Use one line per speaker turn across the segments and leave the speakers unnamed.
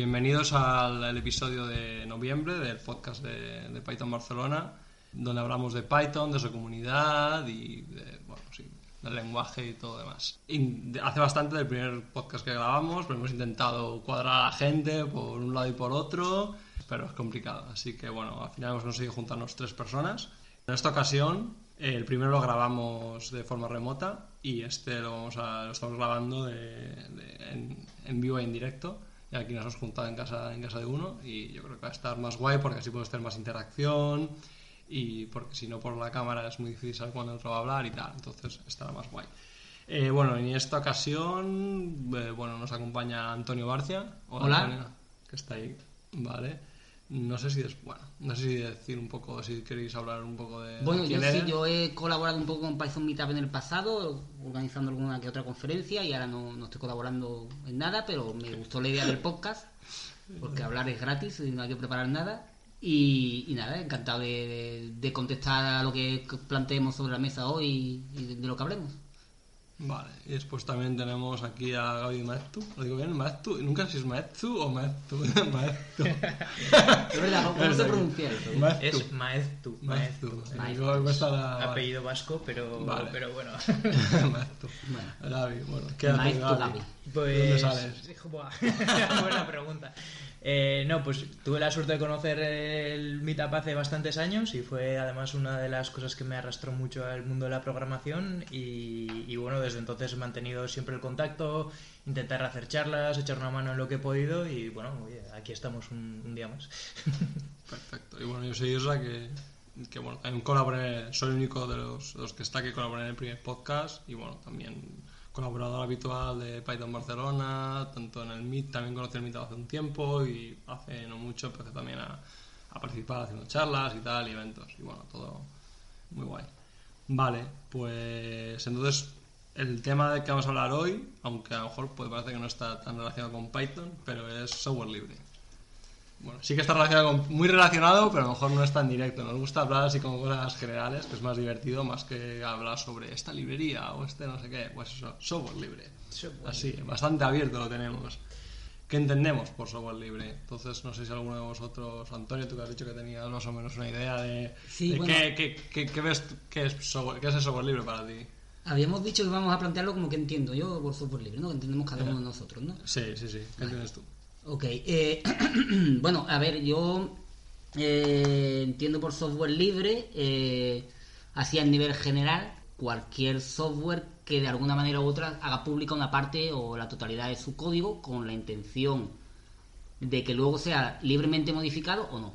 bienvenidos al, episodio de noviembre del podcast de, Python Barcelona, donde hablamos de Python, de su comunidad y del lenguaje y todo demás. Y de- hace bastante del primer podcast que grabamos, pero hemos intentado cuadrar a la gente por un lado y por otro, pero es complicado. Así que bueno, al final hemos conseguido juntarnos tres personas. En esta ocasión, el primero lo grabamos de forma remota y este lo, estamos grabando en, en vivo e en directo. Y aquí nos hemos juntado en casa, en casa de uno y yo creo que va a estar más guay porque así podemos tener más interacción y porque si no por la cámara es muy difícil saber cuándo otro va a hablar y tal, entonces estará más guay. Eh, bueno, en esta ocasión eh, bueno, nos acompaña Antonio Barcia.
Hola.
Antonio, que está ahí, vale. No sé si es, bueno, no sé si decir un poco, si queréis hablar un poco de
Bueno, yo sí, yo he colaborado un poco con Python Meetup en el pasado, organizando alguna que otra conferencia y ahora no, no estoy colaborando en nada, pero me gustó la idea del podcast, porque hablar es gratis y no hay que preparar nada. Y, y nada, encantado de, de- de contestar a lo que planteemos sobre la mesa hoy y de, de lo que hablemos.
Vale, y después también tenemos aquí a Gaby Maestu. ¿Lo digo bien? Maestu. Nunca sé si es Maestu o Maestu. Maestu.
Es verdad, ¿cómo se pronuncia eso?
Maestu.
Es Maeztu.
Maestu.
Maeztu.
Maeztu.
Estará-
Apellido vasco, pero,
Vale.
pero bueno.
Maestu.
Bueno.
Gaby, bueno, ¿qué haces,
Maestu
Gaby?
Gaby.
Pues,
¿De dónde sales?
Buena pregunta. Eh, no, pues tuve la suerte de conocer el Meetup hace bastantes años y fue además una de las cosas que me arrastró mucho al mundo de la programación y, y bueno, desde entonces he mantenido siempre el contacto, intentar hacer charlas, echar una mano en lo que he podido y bueno, aquí estamos un, un día más.
Perfecto. Y bueno, yo soy Isra, que, que bueno, también colaboré, soy el único de los, de los que está que colaboré en el primer podcast y bueno, también colaborador habitual de Python Barcelona, tanto en el Meet, también conocí el Meet hace un tiempo y hace no mucho empecé también a, a participar haciendo charlas y tal, y eventos y bueno, todo muy guay. Vale, pues entonces el tema del que vamos a hablar hoy, aunque a lo mejor puede parecer que no está tan relacionado con Python, pero es software libre. Bueno, sí que está relacionado con, muy relacionado, pero a lo mejor no es tan directo. Nos gusta hablar así como cosas generales, que es más divertido, más que hablar sobre esta librería o este no sé qué. Pues eso, software libre.
Software
Así, bastante abierto lo tenemos. ¿Qué entendemos por software libre? Entonces, no sé si alguno de vosotros, Antonio, tú que has dicho que tenías más o menos una idea de,
Sí,
de
bueno.
qué, qué- qué- qué ves, qué es, software, qué es el software libre para ti.
Habíamos dicho que vamos a plantearlo como que entiendo yo por software libre, ¿no? Que entendemos cada uno de nosotros, ¿no?
Sí, sí, sí. ¿Qué entiendes tú?
Ok, eh, bueno, a ver, yo eh, entiendo por software libre, eh, así a nivel general, cualquier software que de alguna manera u otra haga pública una parte o la totalidad de su código con la intención de que luego sea libremente modificado o no.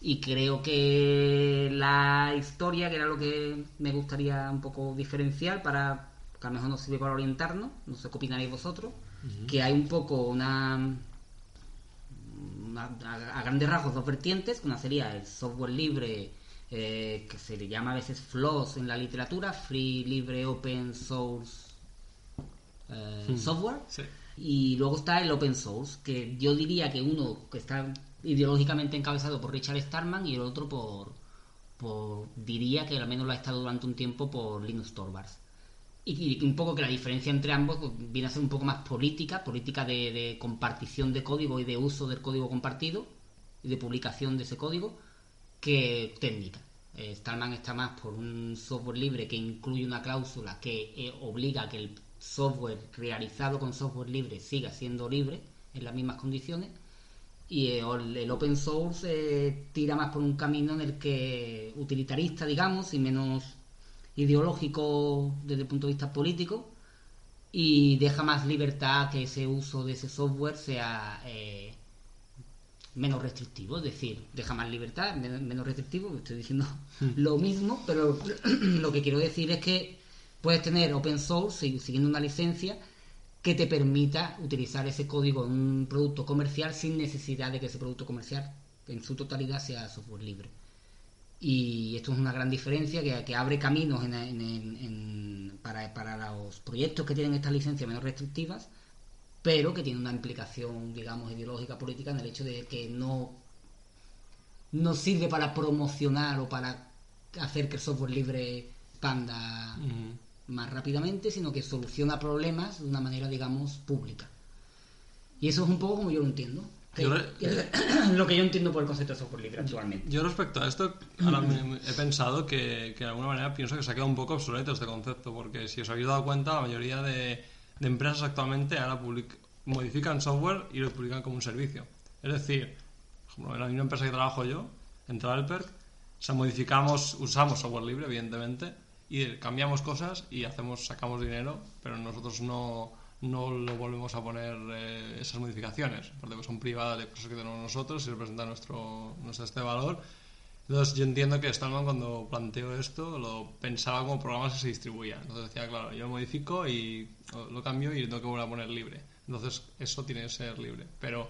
Y creo que la historia, que era lo que me gustaría un poco diferenciar para que a lo mejor nos sirve para orientarnos, no sé qué opinaréis vosotros, que hay un poco una- a, a grandes rasgos dos vertientes, una sería el software libre, eh, que se le llama a veces FLOSS en la literatura, Free Libre Open Source eh, Software,
Sí.
y luego está el open source, que yo diría que uno que está ideológicamente encabezado por Richard Stallman y el otro por, por diría que al menos lo ha estado durante un tiempo por Linus Torvalds. Y, un poco que la diferencia entre ambos pues, viene a ser un poco más política, política de, compartición de código y de uso del código compartido y de publicación de ese código que técnica. Eh, Stallman está más por un software libre que incluye una cláusula que eh, obliga a que el software realizado con software libre siga siendo libre en las mismas condiciones y eh, el, open source tira más por un camino en el que utilitarista digamos y menos ideológico desde el punto de vista político y deja más libertad que ese uso de ese software sea eh, menos restrictivo, es decir, deja más libertad, men- menos restrictivo, estoy diciendo lo mismo, pero lo que quiero decir es que puedes tener open source sig- siguiendo una licencia que te permita utilizar ese código en un producto comercial sin necesidad de que ese producto comercial en su totalidad sea software libre. Y esto es una gran diferencia que, que abre caminos en- en- en- en- para, para los proyectos que tienen estas licencias menos restrictivas, pero que tiene una implicación, digamos, ideológica política en el hecho de que no, no sirve para promocionar o para hacer que el software libre expanda
Ujú.
más rápidamente, sino que soluciona problemas de una manera, digamos, pública. Y eso es un poco como yo lo entiendo. Que-
Yo
es lo que yo entiendo por el concepto de software libre actualmente.
Yo respecto a esto, ahora me- he pensado que, que de alguna manera pienso que se ha quedado un poco obsoleto este concepto, porque si os habéis dado cuenta, la mayoría de, de empresas actualmente ahora public- modifican software y lo publican como un servicio. Es decir, en la misma empresa que trabajo yo, en Travelperk, o sea, modificamos, usamos software libre, evidentemente, y cambiamos cosas y hacemos, sacamos dinero, pero nosotros no, no lo volvemos a poner eh, esas modificaciones, porque son privadas de cosas que tenemos nosotros y representan nuestro, nuestro este valor. Entonces yo entiendo que Stallman cuando planteó esto lo pensaba como programas que se distribuían. Entonces decía, claro, yo lo modifico y lo cambio y tengo que volver a poner libre. Entonces eso tiene que ser libre. Pero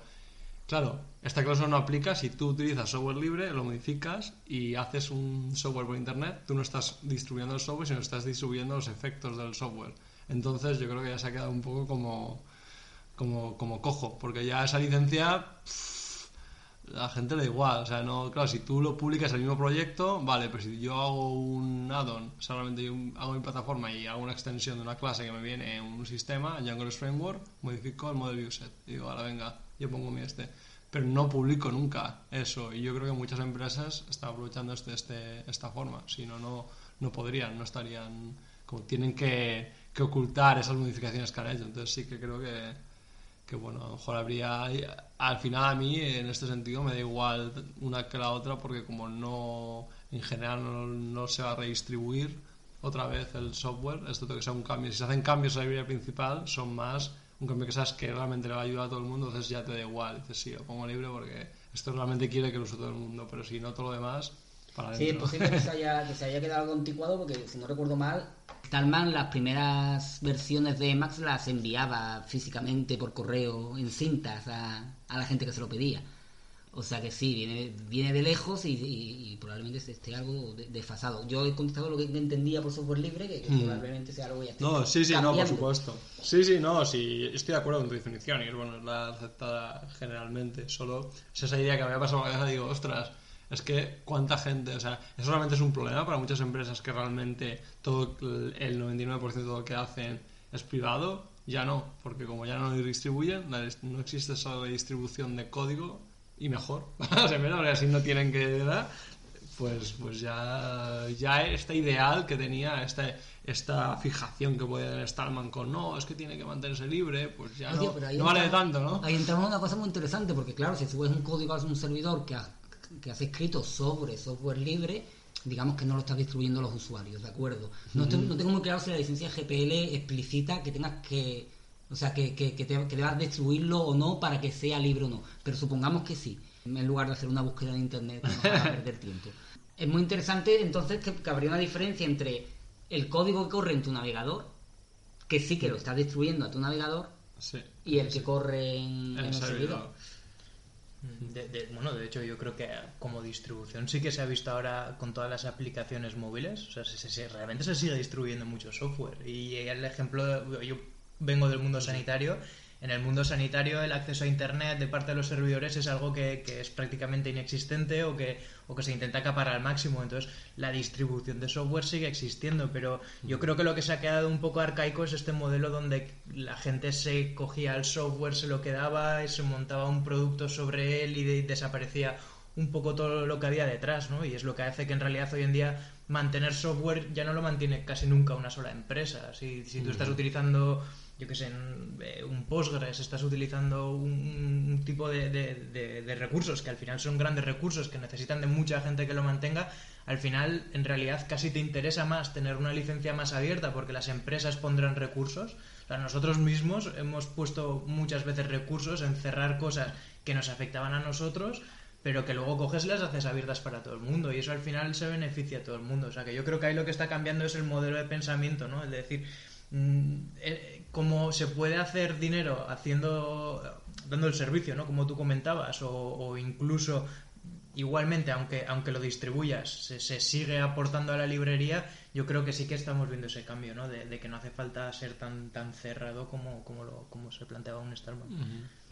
Claro, esta cláusula no aplica si tú utilizas software libre, lo modificas y haces un software por internet. Tú no estás distribuyendo el software, sino estás distribuyendo los efectos del software. Entonces yo creo que ya se ha quedado un poco como, como, como cojo, porque ya esa licencia pff, la gente le da igual. O sea, no, claro, si tú lo publicas el mismo proyecto, vale, pero si yo hago un add-on, solamente yo hago mi plataforma y hago una extensión de una clase que me viene en un sistema, en Django Framework, modifico el model viewset. Y digo, ahora venga, yo pongo mi este. Pero no publico nunca eso. Y yo creo que muchas empresas están aprovechando este, este, esta forma. Si no, no, no podrían, no estarían. Como tienen que, que ocultar esas modificaciones que han hecho. Entonces sí que creo que, que bueno, a lo mejor habría. Al final a mí, en este sentido, me da igual una que la otra, porque como no. En general no, no se va a redistribuir otra vez el software, esto tiene que ser un cambio. Si se hacen cambios a la librería principal, son más un cambio que sabes que realmente le va a ayudar a todo el mundo, entonces ya te da igual. Dices, sí, lo pongo libre porque esto realmente quiere que lo use todo el mundo, pero si no, todo lo demás, para
Sí, es posible que se, haya, que se haya quedado algo anticuado porque, si no recuerdo mal, Stallman las primeras versiones de Emacs las enviaba físicamente por correo en cintas a, a la gente que se lo pedía. O sea que sí, viene, viene de lejos y, y- y probablemente esté algo de- desfasado. Yo he contestado lo que entendía por software libre, que, que
Mm.
probablemente sea algo ya
No, sí, sí, no, por
cambiando.
supuesto. Sí, sí, no, sí, estoy de acuerdo con tu definición y es bueno, es la aceptada generalmente. Solo es esa idea que me había pasado por la cabeza, digo, ostras, es que cuánta gente, o sea, eso realmente es un problema para muchas empresas que realmente todo el el 99% de lo que hacen es privado. Ya no, porque como ya no lo distribuyen, no existe esa distribución de código y mejor. mira, porque así no tienen que dar pues, pues ya, ya está ideal que tenía esta, esta fijación que puede tener Stallman con no, es que tiene que mantenerse libre, pues ya
Oye,
no, no vale
entra-
tanto, ¿no?
Ahí entramos en una cosa muy interesante, porque claro, si subes un código a un servidor que que has escrito sobre software libre, digamos que no lo estás distribuyendo a los usuarios, ¿de acuerdo? No, tengo muy claro si la licencia GPL explicita que tengas que, o sea, que, que, que, te- que debas distribuirlo o no para que sea libre o no, pero supongamos que sí, en lugar de hacer una búsqueda en internet haga perder tiempo. Es muy interesante entonces que, que habría una diferencia entre el código que corre en tu navegador, que sí que lo estás distribuyendo a tu navegador,
Sí.
y el que corre en, en
El
el servidor.
servidor.
De- de- bueno, de hecho yo creo que como distribución sí que se ha visto ahora con todas las aplicaciones móviles, o sea, se- realmente se sigue distribuyendo mucho software. Y el ejemplo, yo vengo del mundo sanitario, en el mundo sanitario el acceso a Internet de parte de los servidores es algo que, que es prácticamente inexistente o que, o que se intenta acaparar al máximo. Entonces la distribución de software sigue existiendo, pero yo creo que lo que se ha quedado un poco arcaico es este modelo donde la gente se cogía el software, se lo quedaba y se montaba un producto sobre él y de- desaparecía un poco todo lo que había detrás, ¿no? Y es lo que hace que en realidad hoy en día mantener software ya no lo mantiene casi nunca una sola empresa. Si, si tú estás utilizando, yo qué sé, en, eh, un Postgres, estás utilizando un, tipo de, de- de- recursos que al final son grandes recursos que necesitan de mucha gente que lo mantenga, al final en realidad casi te interesa más tener una licencia más abierta porque las empresas pondrán recursos. O sea, nosotros mismos hemos puesto muchas veces recursos en cerrar cosas que nos afectaban a nosotros pero que luego coges las haces abiertas para todo el mundo y eso al final se beneficia a todo el mundo. O sea que yo creo que ahí lo que está cambiando es el modelo de pensamiento, ¿no? Es decir, mm, eh, cómo se puede hacer dinero haciendo, dando el servicio, ¿no? Como tú comentabas, o, o incluso igualmente, aunque, aunque lo distribuyas, se, se sigue aportando a la librería, yo creo que sí que estamos viendo ese cambio, ¿no? De, de que no hace falta ser tan, tan cerrado como, como, lo, como se planteaba un Starman.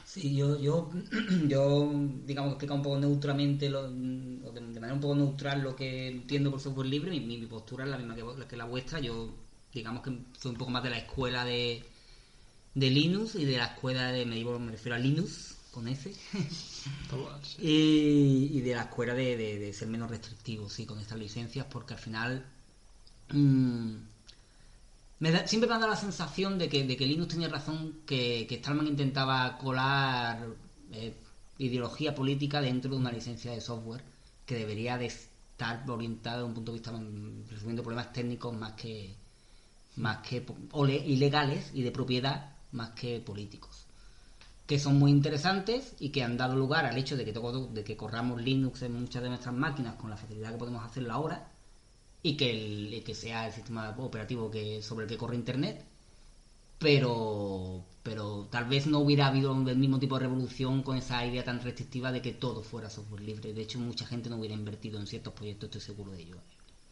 Sí, yo, yo, yo digamos, explica un poco neutramente, lo- o de, manera un poco neutral lo que entiendo por software libre. Mi, postura es la misma que, que la vuestra. Yo, digamos que soy un poco más de la escuela de, de Linux y de la escuela de, me, digo, me refiero a Linux, con
Todas.
y, y de la escuela de, de- de ser menos restrictivos, sí, con estas licencias, porque al final mm, me da- siempre me ha dado la sensación de que, de que Linux tenía razón, que, que Stallman intentaba colar eh, ideología política dentro de una licencia de software que debería de estar orientada desde un punto de vista mm, resolviendo problemas técnicos más que más que o le- ilegales y de propiedad más que políticos que son muy interesantes y que han dado lugar al hecho de que, todo- de que corramos Linux en muchas de nuestras máquinas con la facilidad que podemos hacerlo ahora y que, el, que sea el sistema operativo que sobre el que corre Internet, pero, pero tal vez no hubiera habido el mismo tipo de revolución con esa idea tan restrictiva de que todo fuera software libre. De hecho, mucha gente no hubiera invertido en ciertos proyectos, estoy seguro de ello.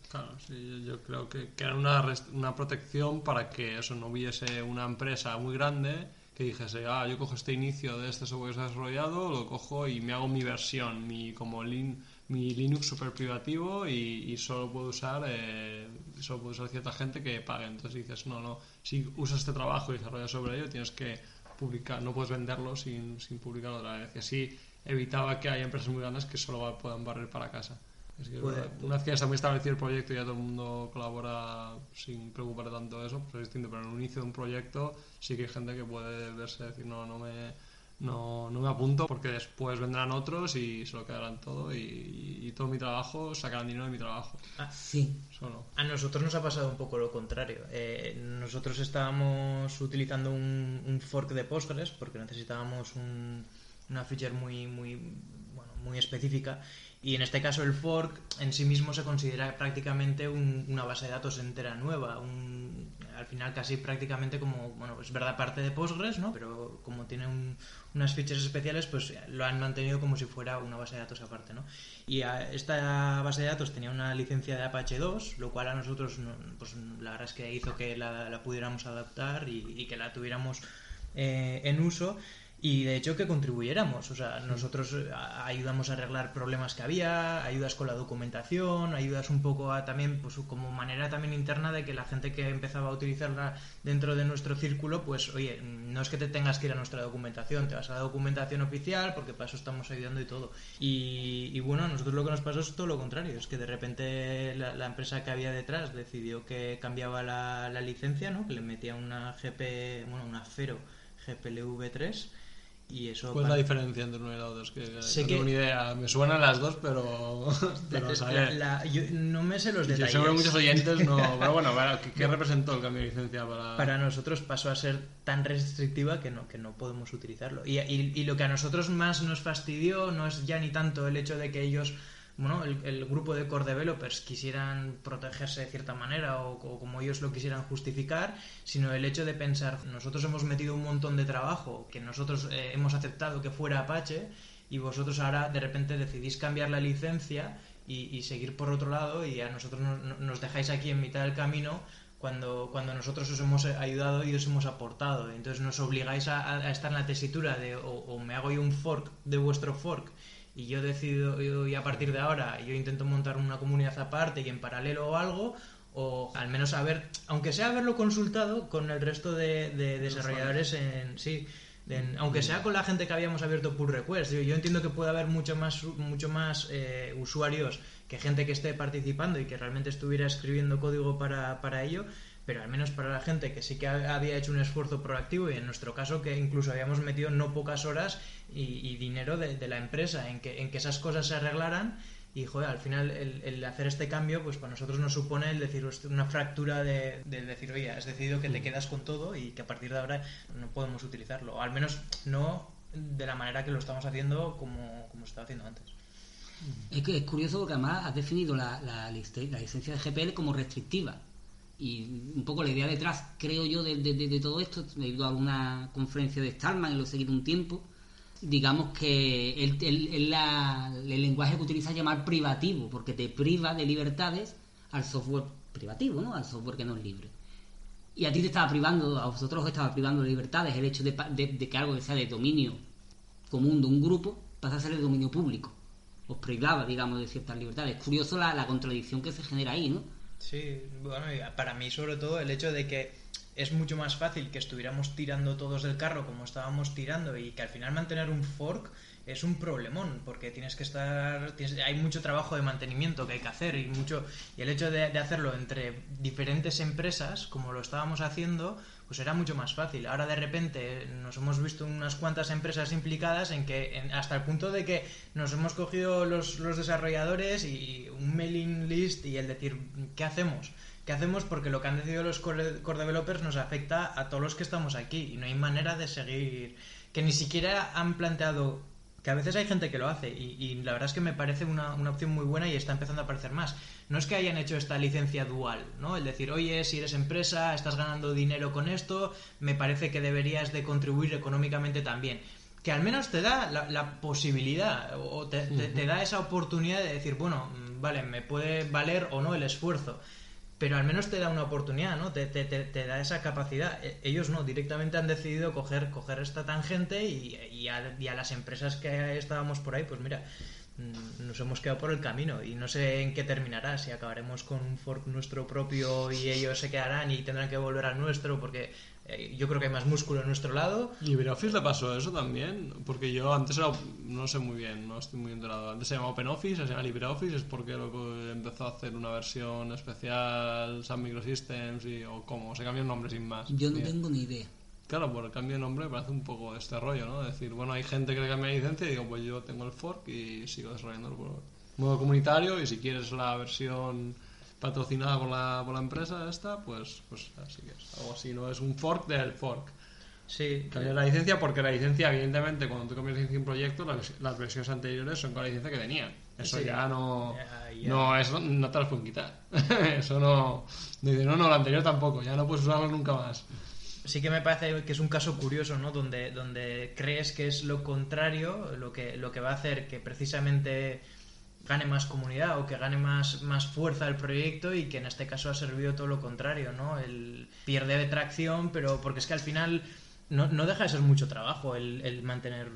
Claro, sí, yo creo que, era una, una protección para que eso no hubiese una empresa muy grande que dijese, ah, yo cojo este inicio de este software desarrollado, lo cojo y me hago mi versión, mi como lin- mi Linux super privativo y, solo puedo usar eh, solo puede usar cierta gente que pague. Entonces dices, no, no, si usas este trabajo y desarrollas sobre ello, tienes que publicar, no puedes venderlo sin, sin publicarlo otra vez. Y así evitaba que haya empresas muy grandes que solo puedan barrer para casa. Es que
Puede-.
Una vez que ya está muy establecido el proyecto y ya todo el mundo colabora sin preocuparle tanto de eso, pues es distinto. Pero en el inicio de un proyecto sí que hay gente que puede verse decir, no, no me, no, no me apunto porque después vendrán otros y se lo quedarán todo y, y todo mi trabajo, sacarán dinero de mi trabajo.
Sí.
Eso no.
A nosotros nos ha pasado un poco lo contrario. Eh, nosotros estábamos utilizando un, un fork de Postgres porque necesitábamos un- una feature muy, muy, bueno, muy específica. Y en este caso el fork en sí mismo se considera prácticamente un- una base de datos entera nueva. un- al final casi prácticamente como, bueno, es verdad parte de Postgres, ¿no? Pero como tiene un- unas features especiales, pues lo han mantenido como si fuera una base de datos aparte, ¿no? Y a- esta base de datos tenía una licencia de Apache 2, lo cual a nosotros, no- pues la verdad es que hizo que la, pudiéramos adaptar y, y que la tuviéramos eh, en uso. Y de hecho que contribuyéramos, o sea, nosotros eh, ayudamos a arreglar problemas que había, ayudas con la documentación, ayudas un poco a también, pues como manera también interna de que la gente que empezaba a utilizarla dentro de nuestro círculo, pues oye, no es que te tengas que ir a nuestra documentación, te vas a la documentación oficial porque para eso estamos ayudando y todo. Y, y bueno, nosotros lo que nos pasó es todo lo contrario, es que de repente la, la empresa que había detrás decidió que cambiaba la, la licencia, ¿no? Que le metía una GP, bueno, una Fero GPLv3 y eso...
¿Cuál es
pa-
la diferencia entre uno y la otra? Que
Sé
no
que-
tengo ni idea. Me suenan las dos, pero, pero
la-
saber.
la- yo no me sé los
Yo
detalles.
seguro que muchos oyentes no. Pero bueno, bueno, ¿qué, qué representó el cambio de licencia para.?
para nosotros pasó a ser tan restrictiva que no, que no podemos utilizarlo. Y, y- y lo que a nosotros más nos fastidió no es ya ni tanto el hecho de que ellos, bueno, el, grupo de core developers quisieran protegerse de cierta manera o, como ellos lo quisieran justificar, sino el hecho de pensar, nosotros hemos metido un montón de trabajo que nosotros eh, hemos aceptado que fuera Apache y vosotros ahora de repente decidís cambiar la licencia y, seguir por otro lado y a nosotros no- no- nos dejáis aquí en mitad del camino cuando, cuando nosotros os hemos ayudado y os hemos aportado. Entonces nos obligáis a, estar en la tesitura de o me hago yo un fork de vuestro fork y yo decido y a partir de ahora yo intento montar una comunidad aparte y en paralelo o algo o al menos haber, aunque sea haberlo consultado con el resto de, de desarrolladores en sí, en- aunque sea con la gente que habíamos abierto pull request. Yo, yo entiendo que puede haber mucho más mucho más eh, usuarios que gente que esté participando y que realmente estuviera escribiendo código para, para ello, pero al menos para la gente que sí que ha- había hecho un esfuerzo proactivo y en nuestro caso que incluso habíamos metido no pocas horas y, y dinero de, de la empresa en que, en que esas cosas se arreglaran y joder, al final el, el hacer este cambio pues para nosotros nos supone el decir "Hostia, una fractura de, de decir oye, has decidido que te quedas con todo y que a partir de ahora no podemos utilizarlo, o al menos no de la manera que lo estamos haciendo como, como se estaba haciendo antes.
Es que es curioso porque además has definido la, la, la licencia de GPL como restrictiva. Y un poco la idea detrás, creo yo, de, de- todo esto, he ido a alguna conferencia de Stallman y lo he seguido un tiempo, digamos que él- él la- el lenguaje que utiliza es llamar privativo, porque te priva de libertades al software privativo, ¿no? Al software que no es libre. Y a ti te estaba privando, a vosotros os estaba privando de libertades el hecho de, de- de que algo que sea de dominio común de un grupo pasa a ser de dominio público. Os privaba, digamos, de ciertas libertades. Es curioso la contradicción que se genera ahí, ¿no?
Sí, bueno, y para mí sobre todo el hecho de que es mucho más fácil que estuviéramos tirando todos del carro como estábamos tirando y que al final mantener un fork es un problemón porque tienes que estar hay mucho trabajo de mantenimiento que hay que hacer y mucho y el hecho de, hacerlo entre diferentes empresas como lo estábamos haciendo pues era mucho más fácil ahora de repente nos hemos visto unas cuantas empresas implicadas en que hasta el punto de que nos hemos cogido los, los desarrolladores y un mailing list y el decir qué hacemos ¿Qué hacemos? Porque lo que han decidido los core, developers nos afecta a todos los que estamos aquí y no hay manera de seguir. Que ni siquiera han planteado que a veces hay gente que lo hace y, la verdad es que me parece una, opción muy buena y está empezando a aparecer más. No es que hayan hecho esta licencia dual, ¿no? El decir, oye, si eres empresa, estás ganando dinero con esto, me parece que deberías de contribuir económicamente también. Que al menos te da la, posibilidad o te, te da esa oportunidad de decir, bueno, mm, vale, me puede valer o no el esfuerzo pero al menos te da una oportunidad, ¿no? Te, te, te, da esa capacidad. E, ellos no, directamente han decidido coger, coger esta tangente y, a, y, a, las empresas que estábamos por ahí, pues mira, mm, nos hemos quedado por el camino y no sé en qué terminará, si acabaremos con un fork nuestro propio y ellos se quedarán y tendrán que volver al nuestro porque yo creo que hay más músculo en nuestro lado.
LibreOffice le pasó eso también, porque yo antes era, no sé muy bien, no estoy muy enterado. Antes se llamaba OpenOffice, se llama LibreOffice, es porque empezó a hacer una versión especial Sun Microsystems y, o cómo, se cambió el nombre sin más.
Yo no tengo ni idea.
Claro, por el cambio de nombre me parece un poco este rollo, ¿no? decir, bueno, hay gente que le cambia la licencia y digo, pues yo tengo el fork y sigo desarrollándolo por modo comunitario y si quieres la versión patrocinada por la, por la empresa esta, pues, pues así que es algo así, ¿no? Es un fork del fork.
Sí.
Cambiar la licencia porque la licencia, evidentemente, cuando tú cambias licencia un proyecto, las, versiones anteriores son con la licencia que tenían. Eso ya no. No, eso no te las pueden quitar. eso no. Dice, no, no, la anterior tampoco, ya no puedes usarlo nunca más.
Sí que me parece que es un caso curioso, ¿no? Donde, donde crees que es lo contrario, lo que, lo que va a hacer que precisamente gane más comunidad o que gane más, más fuerza el proyecto y que en este caso ha servido todo lo contrario, ¿no? El pierde de tracción, pero porque es que al final no, no deja de ser mucho trabajo el, mantener,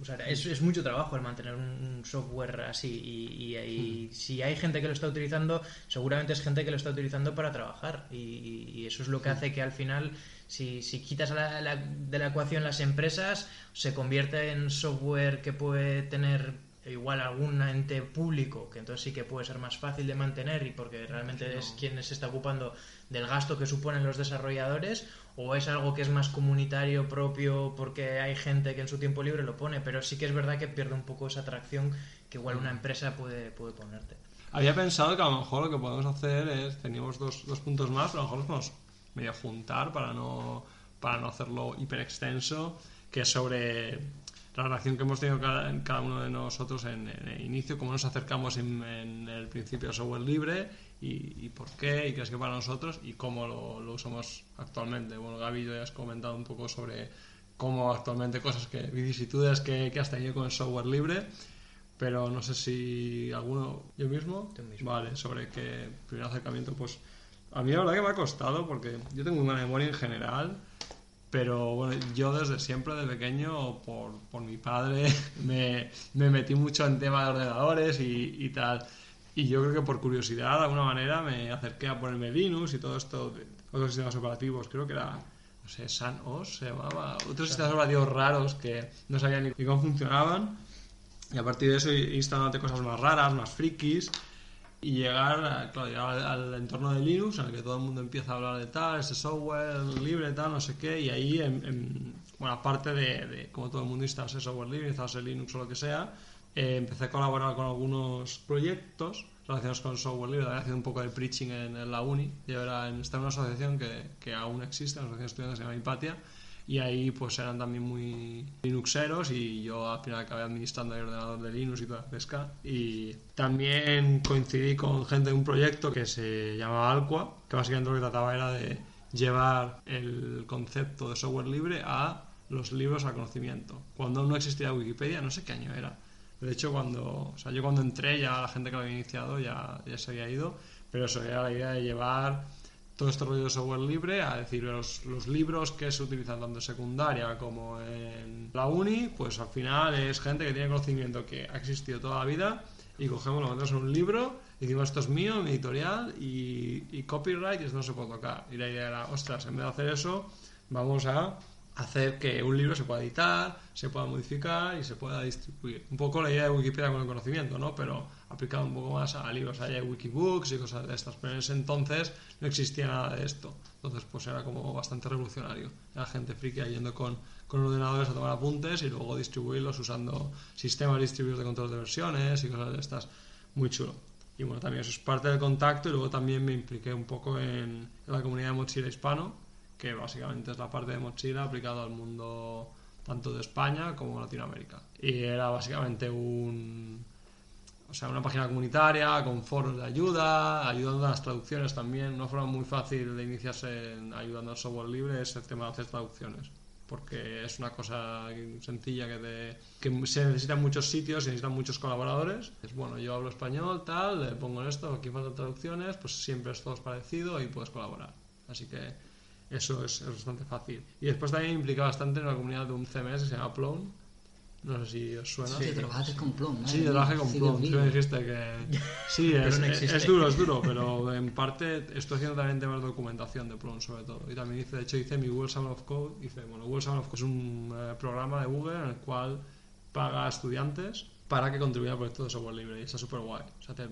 o sea, es, es, mucho trabajo el mantener un, software así y, y, hmm. si hay gente que lo está utilizando, seguramente es gente que lo está utilizando para trabajar y, eso es lo que hmm. hace que al final si, si quitas de la ecuación las empresas, se convierte en software que puede tener igual algún ente público, que entonces sí que puede ser más fácil de mantener y porque realmente es quien se está ocupando del gasto que suponen los desarrolladores, o es algo que es más comunitario propio porque hay gente que en su tiempo libre lo pone, pero sí que es verdad que pierde un poco esa atracción que igual una empresa puede, puede ponerte.
Había pensado que a lo mejor lo que podemos hacer es, teníamos dos, dos puntos más, pero a lo mejor los podemos medio juntar para no, para no hacerlo hiper extenso, que es sobre la relación que hemos tenido cada, cada uno de nosotros en, el inicio, cómo nos acercamos en, el principio al software libre y, por qué y qué es que para nosotros y cómo lo, usamos actualmente. Bueno, Gaby, ya has comentado un poco sobre cómo actualmente cosas que, vicisitudes que, que has tenido con el software libre pero no sé si alguno yo mismo,
mismo.
vale sobre qué primer acercamiento pues a mí la verdad que me ha costado porque yo tengo una memoria en general pero bueno, yo desde siempre, de pequeño, por, por mi padre, me, me, metí mucho en tema de ordenadores y, y, tal. Y yo creo que por curiosidad, de alguna manera, me acerqué a ponerme Linux y todo esto, otros sistemas operativos. Creo que era, no sé, SunOS se llamaba. Otros sistemas operativos raros que no sabía ni cómo funcionaban. Y a partir de eso instalándote cosas más raras, más frikis y llegar, claro, al, entorno de Linux en el que todo el mundo empieza a hablar de tal, ese software libre, tal, no sé qué, y ahí, en, bueno, aparte de, como todo el mundo instala ese software libre, instala Linux o lo que sea, eh, empecé a colaborar con algunos proyectos relacionados con el software libre, haciendo un poco de preaching en, la uni, y ahora en, está en una asociación que, que aún existe, una asociación de estudiantes que se llama Hipatia, y ahí pues eran también muy linuxeros y yo al final acabé administrando el ordenador de Linux y toda la pesca. Y también coincidí con gente de un proyecto que se llamaba Alqua que básicamente lo que trataba era de llevar el concepto de software libre a los libros al conocimiento. Cuando no existía Wikipedia no sé qué año era. De hecho cuando o sea yo cuando entré ya la gente que lo había iniciado ya, ya se había ido pero eso era la idea de llevar todo este rollo de software libre, a decir, los, los, libros que se utilizan tanto en secundaria como en la uni, pues al final es gente que tiene conocimiento que ha existido toda la vida y cogemos, lo metemos en un libro Decimos, esto es mío, mi editorial y, y copyright y esto no se puede tocar. Y la idea era, ostras, en vez de hacer eso, vamos a hacer que un libro se pueda editar, se pueda modificar y se pueda distribuir. Un poco la idea de Wikipedia con el conocimiento, ¿no? Pero aplicado un poco más a libros. Hay Wikibooks y cosas de estas, pero en ese entonces no existía nada de esto. Entonces, pues era como bastante revolucionario. La gente friki yendo con, con ordenadores a tomar apuntes y luego distribuirlos usando sistemas distribuidos de control de versiones y cosas de estas. Muy chulo. Y bueno, también eso es parte del contacto y luego también me impliqué un poco en la comunidad de mochila hispano, que básicamente es la parte de mochila aplicada al mundo tanto de España como Latinoamérica. Y era básicamente un, o sea, una página comunitaria con foros de ayuda, ayudando a las traducciones también. Una forma muy fácil de iniciarse en ayudando al software libre es el tema de hacer traducciones. Porque es una cosa sencilla que, de, que se necesita en muchos sitios, se necesitan muchos colaboradores. Es bueno, yo hablo español, tal, le pongo esto, aquí faltan traducciones, pues siempre es todo parecido y puedes colaborar. Así que eso es, es, bastante fácil. Y después también implica bastante en la comunidad de un CMS que se llama Plone. No sé si os suena.
Sí, trabajaste con Plone.
Sí, trabajé con Plone. Tú me dijiste que. Sí, es, no es, duro, es duro, pero en parte estoy haciendo también temas de documentación de Plone, sobre todo. Y también hice, de hecho, hice mi Google Summer of Code. Hice, bueno, Google Summer of Code es un eh, programa de Google en el cual paga a estudiantes para que contribuyan al proyecto de software libre. Y está súper guay. O sea, te,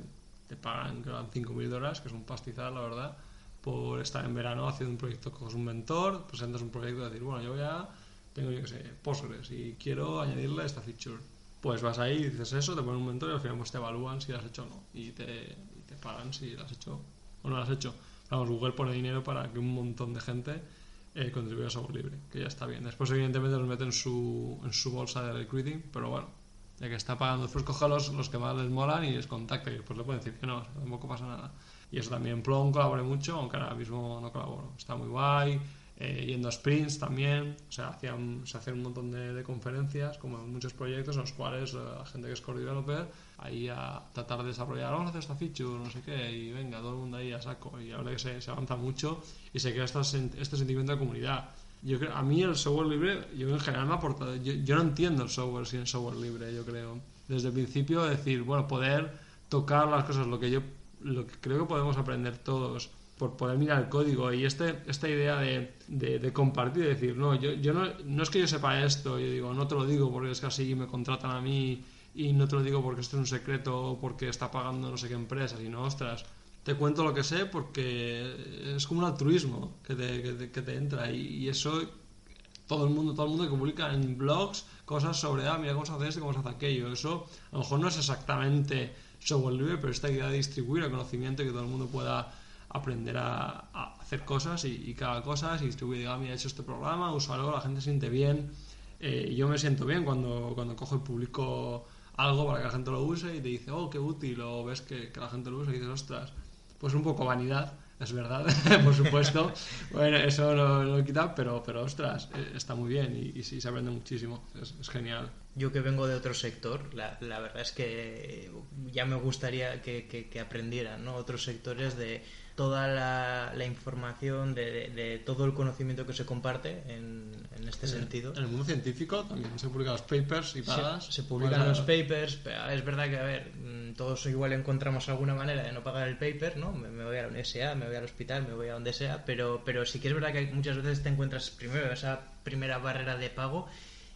te pagan, creo, 5.000 dólares, que es un pastizal, la verdad por estar en verano haciendo un proyecto con un mentor, presentas un proyecto y decir, bueno, yo ya tengo, yo que sé, Postgres y quiero añadirle esta feature. Pues vas ahí, dices eso, te ponen un mentor y al final pues te evalúan si lo has hecho o no. Y te, y te pagan si lo has hecho o no lo has hecho. Vamos, Google pone dinero para que un montón de gente eh, contribuya a software libre, que ya está bien. Después, evidentemente, los mete en su, en su bolsa de recruiting, pero bueno, ya que está pagando, después coge los, los que más les molan y les contacta y después le pueden decir que no, tampoco pasa nada. Y eso también, Plon colaboré mucho, aunque ahora mismo no colaboro. Está muy guay. Eh, yendo a sprints también, o sea, hacían, se hacían un montón de, de, conferencias, como en muchos proyectos en los cuales eh, la gente que es core developer, ahí a tratar de desarrollar, vamos a hacer esta feature, no sé qué, y venga, todo el mundo ahí a saco, y ahora que se, se avanza mucho y se crea este sentimiento de comunidad. Yo creo, a mí el software libre, yo en general me ha aportado, yo, yo no entiendo el software sin el software libre, yo creo. Desde el principio, decir, bueno, poder tocar las cosas, lo que yo lo que creo que podemos aprender todos por poder mirar el código y este, esta idea de, compartir, de decir, no, yo, yo no, es que yo sepa esto, yo digo, no te lo digo porque es que así me contratan a mí y no te lo digo porque esto es un secreto o porque está pagando no sé qué empresa, sino, ostras, te cuento lo que sé porque es como un altruismo que te, que te, que te entra y, y, eso todo el mundo todo el mundo que publica en blogs cosas sobre, ah, mira cómo se hace esto, cómo se hace aquello, eso a lo mejor no es exactamente software libre, pero esta idea de distribuir el conocimiento y que todo el mundo pueda aprender a, hacer cosas y, y, que haga cosas y distribuir, diga, mira, he hecho este programa, algo la gente siente bien, eh, yo me siento bien cuando, cuando cojo y publico algo para que la gente lo use y te dice, oh, qué útil, o ves que, que la gente lo usa y dices, ostras, pues un poco vanidad, es verdad, por supuesto. bueno, eso no lo quita, pero, pero ostras, eh, está muy bien y, y se aprende muchísimo, es, es genial.
Yo que vengo de otro sector, la, la verdad es que ya me gustaría que, que, que aprendieran ¿no? otros sectores de toda la, la información, de, de, de, todo el conocimiento que se comparte en, en este
en,
sentido.
En el mundo científico también se publican los papers y pagas.
Se, se publican los papers, es verdad que, a ver, mm, todos igual encontramos alguna manera de no pagar el paper, ¿no? Me, me voy a la universidad, me voy al hospital, me voy a donde sea, pero, pero sí que es verdad que muchas veces te encuentras primero esa primera barrera de pago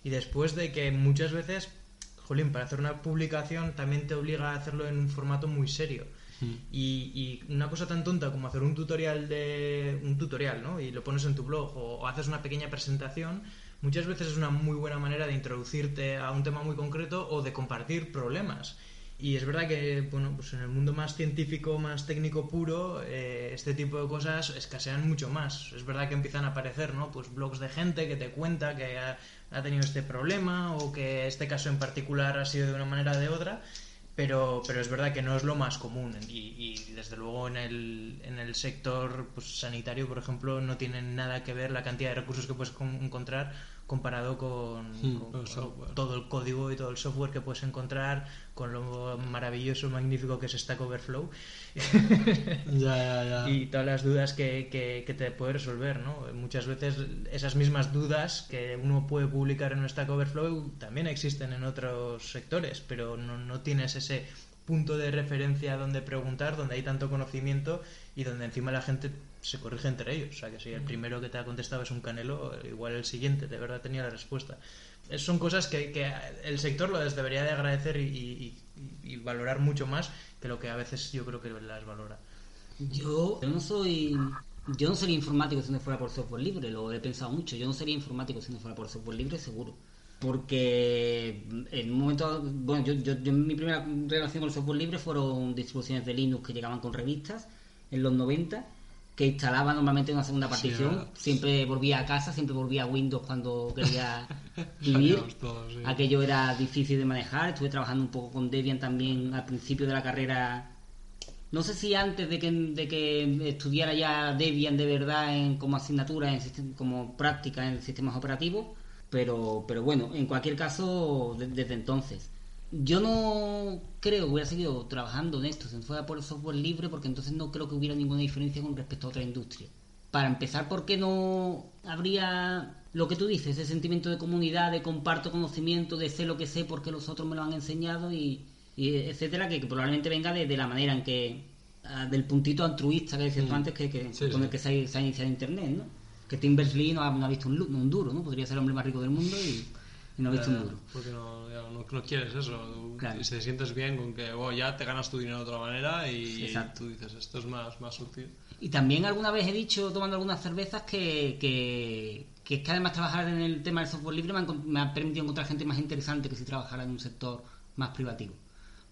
y después de que muchas veces, jolín, para hacer una publicación también te obliga a hacerlo en un formato muy serio. Mm. Y, y, una cosa tan tonta como hacer un tutorial de un tutorial, ¿no? Y lo pones en tu blog o, o, haces una pequeña presentación, muchas veces es una muy buena manera de introducirte a un tema muy concreto o de compartir problemas. Y es verdad que, bueno, pues en el mundo más científico, más técnico puro, eh, este tipo de cosas escasean mucho más. Es verdad que empiezan a aparecer, ¿no? Pues blogs de gente que te cuenta que ha, ha tenido este problema o que este caso en particular ha sido de una manera o de otra, pero, pero es verdad que no es lo más común. Y, desde luego en el, en el sector pues, sanitario, por ejemplo, no tiene nada que ver la cantidad de recursos que puedes encontrar comparado con, con, con todo el código y todo el software que puedes encontrar, con lo maravilloso, magnífico que es Stack Overflow
ya, ya, ya.
y todas las dudas que, que, que, te puede resolver. ¿no? Muchas veces esas mismas dudas que uno puede publicar en un Stack Overflow también existen en otros sectores, pero no, no tienes ese punto de referencia donde preguntar, donde hay tanto conocimiento y donde encima la gente se corrige entre ellos. O sea, que si el primero que te ha contestado es un canelo, igual el siguiente de verdad tenía la respuesta. Es- Son cosas que, que el sector lo debería de agradecer y, y- y- valorar mucho más que lo que a veces yo creo que las valora.
Yo, yo no soy. Yo no sería informático si no fuera por software libre, lo he pensado mucho. Yo no sería informático si no fuera por software libre, seguro. Porque en un momento. Bueno, yo, yo, yo mi primera relación con el software libre fueron distribuciones de Linux que llegaban con revistas en los 90, que instalaba normalmente una segunda partición. siempre volvía a casa, siempre volvía a Windows cuando quería vivir.
Sí.
Aquello era difícil de manejar. Estuve trabajando un poco con Debian también al principio de la carrera. No sé si antes de que, de que estudiara ya Debian de verdad en, como asignatura, en como práctica en sistemas operativos, pero, pero bueno, en cualquier caso, de- desde entonces. Yo no creo que hubiera seguido trabajando en esto si no fuera por el software libre, porque entonces no creo que hubiera ninguna diferencia con respecto a otra industria. Para empezar, porque no habría lo que tú dices, ese sentimiento de comunidad, de comparto conocimiento, de sé lo que sé porque los otros me lo han enseñado y, y etcétera, que, que probablemente venga de, de la manera en que, ah, del puntito altruista que decías tú
Mm.
antes, que, que-
Sí,
con
sí.
el que se ha, se ha iniciado Internet, ¿no? Que Tim Berners-Lee no ha, no ha visto un, un duro, ¿no? Podría ser el hombre más rico del mundo y, y no visto
Ya,
un duro.
Porque no, no, no quieres eso. tú-
Claro.
Y te sientes bien con que bueno, ya te ganas tu dinero de otra manera y
Exacto.
tú dices, esto es más, más útil.
Y también alguna vez he dicho, tomando algunas cervezas, que, que, que es que además trabajar en el tema del software libre me me ha permitido encontrar gente más interesante que si trabajara en un sector más privativo.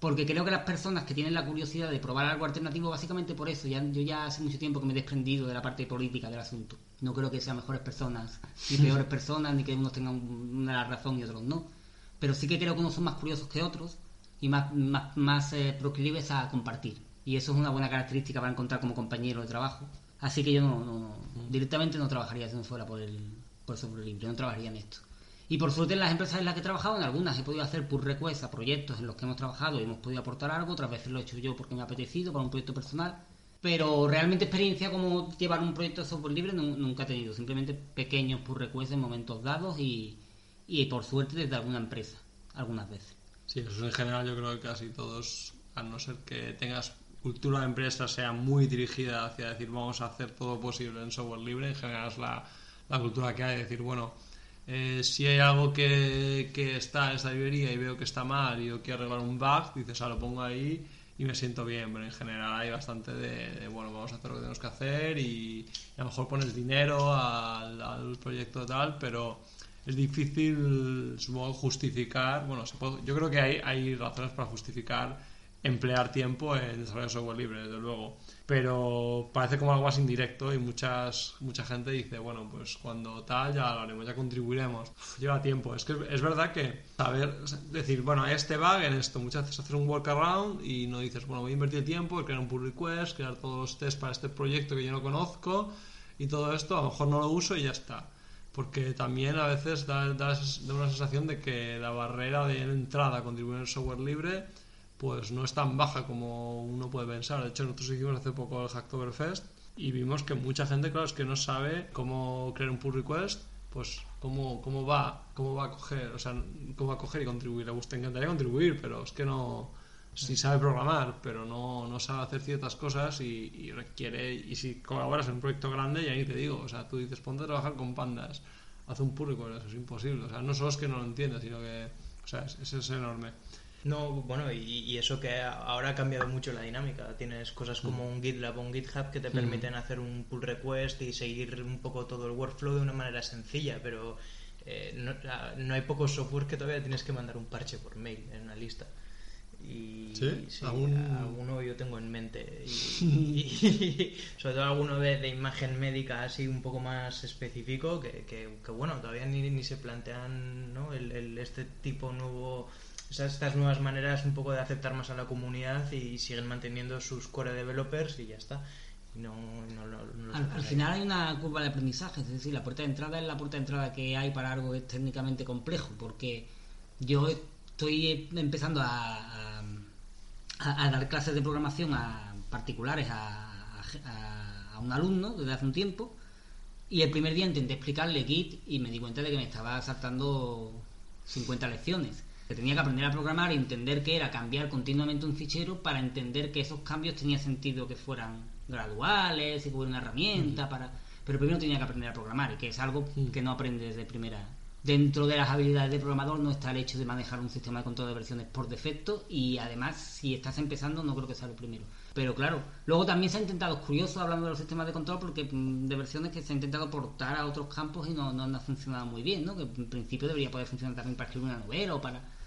Porque creo que las personas que tienen la curiosidad de probar algo alternativo, básicamente por eso, ya, yo ya hace mucho tiempo que me he desprendido de la parte política del asunto. No creo que sean mejores personas, ni peores personas, ni que unos tengan una razón y otros no. Pero sí que creo que unos son más curiosos que otros y más, más, más eh, proclives a compartir. Y eso es una buena característica para encontrar como compañero de trabajo. Así que yo no, no- no- directamente no trabajaría si no fuera por el, por el software libre, no trabajaría en esto. Y por suerte en las empresas en las que he trabajado, en algunas he podido hacer pull requests a proyectos en los que hemos trabajado y hemos podido aportar algo, otras veces lo he hecho yo porque me ha apetecido para un proyecto personal. Pero realmente experiencia como llevar un proyecto de software libre nu- nunca he tenido, simplemente pequeños pull requests en momentos dados y, y por suerte desde alguna empresa, algunas veces.
Sí, eso en general yo creo que casi todos, a no ser que tengas cultura de empresa sea muy dirigida hacia decir vamos a hacer todo posible en software libre, en general es la, la cultura que hay, decir, bueno, eh, si hay algo que, que está en esta librería y veo que está mal y yo quiero arreglar un bug, dices, ah, lo pongo ahí y me siento bien, pero en general hay bastante de, bueno, vamos a hacer lo que tenemos que hacer y, a lo mejor pones dinero al, al proyecto tal, pero es difícil, supongo, justificar. Bueno, se puede- yo creo que hay, hay razones para justificar emplear tiempo en desarrollo de software libre, desde luego. Pero parece como algo más indirecto y muchas, mucha gente dice, bueno, pues cuando tal ya lo haremos, ya contribuiremos. Lleva tiempo. Es que es verdad que saber, decir, bueno, este bug en esto, muchas veces hacer un workaround y no dices, bueno, voy a invertir tiempo, crear un pull request, crear todos los tests para este proyecto que yo no conozco y todo esto, a lo mejor no lo uso y ya está porque también a veces da, da, da una sensación de que la barrera de entrada a contribuir el software libre pues no es tan baja como uno puede pensar. De hecho, nosotros hicimos hace poco el Hacktoberfest y vimos que mucha gente, claro, es que no sabe cómo crear un pull request, pues cómo, cómo va, cómo va a coger, o sea, cómo va a coger y contribuir. Le gusta, encantaría contribuir, pero es que no, si sabe programar, pero no, no sabe hacer ciertas cosas y, y requiere, y si colaboras en un proyecto grande, y ahí te digo, o sea, tú dices, ponte a trabajar con pandas, haz un pull request, eso es imposible. O sea, no solo es que no lo entiendas, sino que, o sea, es, es, es enorme.
No, bueno, y, y eso que ahora ha cambiado mucho la dinámica. Tienes cosas como un GitLab o un GitHub que te permiten hacer un pull request y seguir un poco todo el workflow de una manera sencilla, pero eh, no, hay pocos software que todavía tienes que mandar un parche por mail en una lista. Y
¿Sí?
sí,
¿Algún-
alguno yo tengo en mente. Y, y- sobre todo alguno de, de imagen médica así un poco más específico que, que- que, bueno, todavía ni, ni se plantean ¿no? el, el- este tipo nuevo esas- estas nuevas maneras un poco de aceptar más a la comunidad y siguen manteniendo sus core developers y ya está. Y no, no, no
Al, al final hay una curva de aprendizaje, es decir, la puerta de entrada es la puerta de entrada que hay para algo que es técnicamente complejo, porque yo estoy empezando a- a dar clases de programación a particulares a, a- a un alumno desde hace un tiempo, y el primer día intenté explicarle Git y me di cuenta de que me estaba saltando 50 lecciones. Que tenía que aprender a programar y entender que era cambiar continuamente un fichero para entender que esos cambios tenía sentido que fueran graduales, y que fuera una herramienta para... Pero primero tenía que aprender a programar, y que es algo que no aprendes de primera. Dentro de las habilidades de programador no está el hecho de manejar un sistema de control de versiones por defecto y además si estás empezando no creo que sea lo primero. Pero claro, luego también se ha intentado, es curioso hablando de los sistemas de control porque mm, de versiones que se ha intentado portar a otros campos y no, no han funcionado muy bien, ¿no? Que en principio debería poder funcionar también para escribir una novela o para...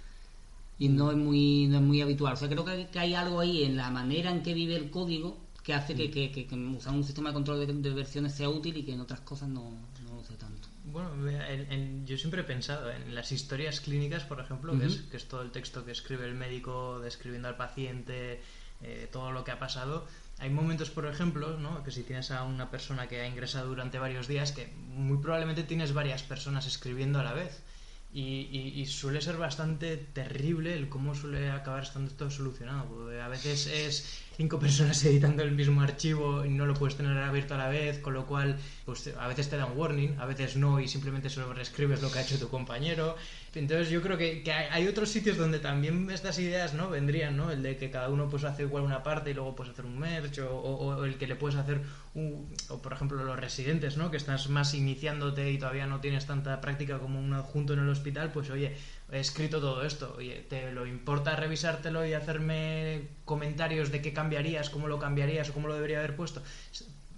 Y no es muy, no es muy habitual. O sea, creo que, que hay algo ahí en la manera en que vive el código que hace que, que, que, que usar un sistema de control de, de versiones sea útil y que en otras cosas no, no lo sea tanto.
Bueno, en- en- yo siempre he pensado en las historias clínicas, por ejemplo, que, es, que es todo el texto que escribe el médico describiendo al paciente eh, todo lo que ha pasado. Hay momentos, por ejemplo, ¿no? que si tienes a una persona que ha ingresado durante varios días, que muy probablemente tienes varias personas escribiendo a la vez. Y, y- y suele ser bastante terrible el cómo suele acabar estando esto solucionado. a veces es cinco personas editando el mismo archivo y no lo puedes tener abierto a la vez, con lo cual pues a veces te dan warning, a veces no y simplemente solo reescribes lo que ha hecho tu compañero. Entonces yo creo que, hay, otros sitios donde también estas ideas no vendrían, ¿no? El de que cada uno pues hace igual una parte y luego puedes hacer un merge o, o- o el que le puedes hacer un, o por ejemplo los residentes, ¿no? Que estás más iniciándote y todavía no tienes tanta práctica como un adjunto en el hospital, pues oye, he escrito todo esto, oye, ¿te lo importa revisártelo y hacerme comentarios de qué cambiarías, cómo lo cambiarías o cómo lo debería haber puesto?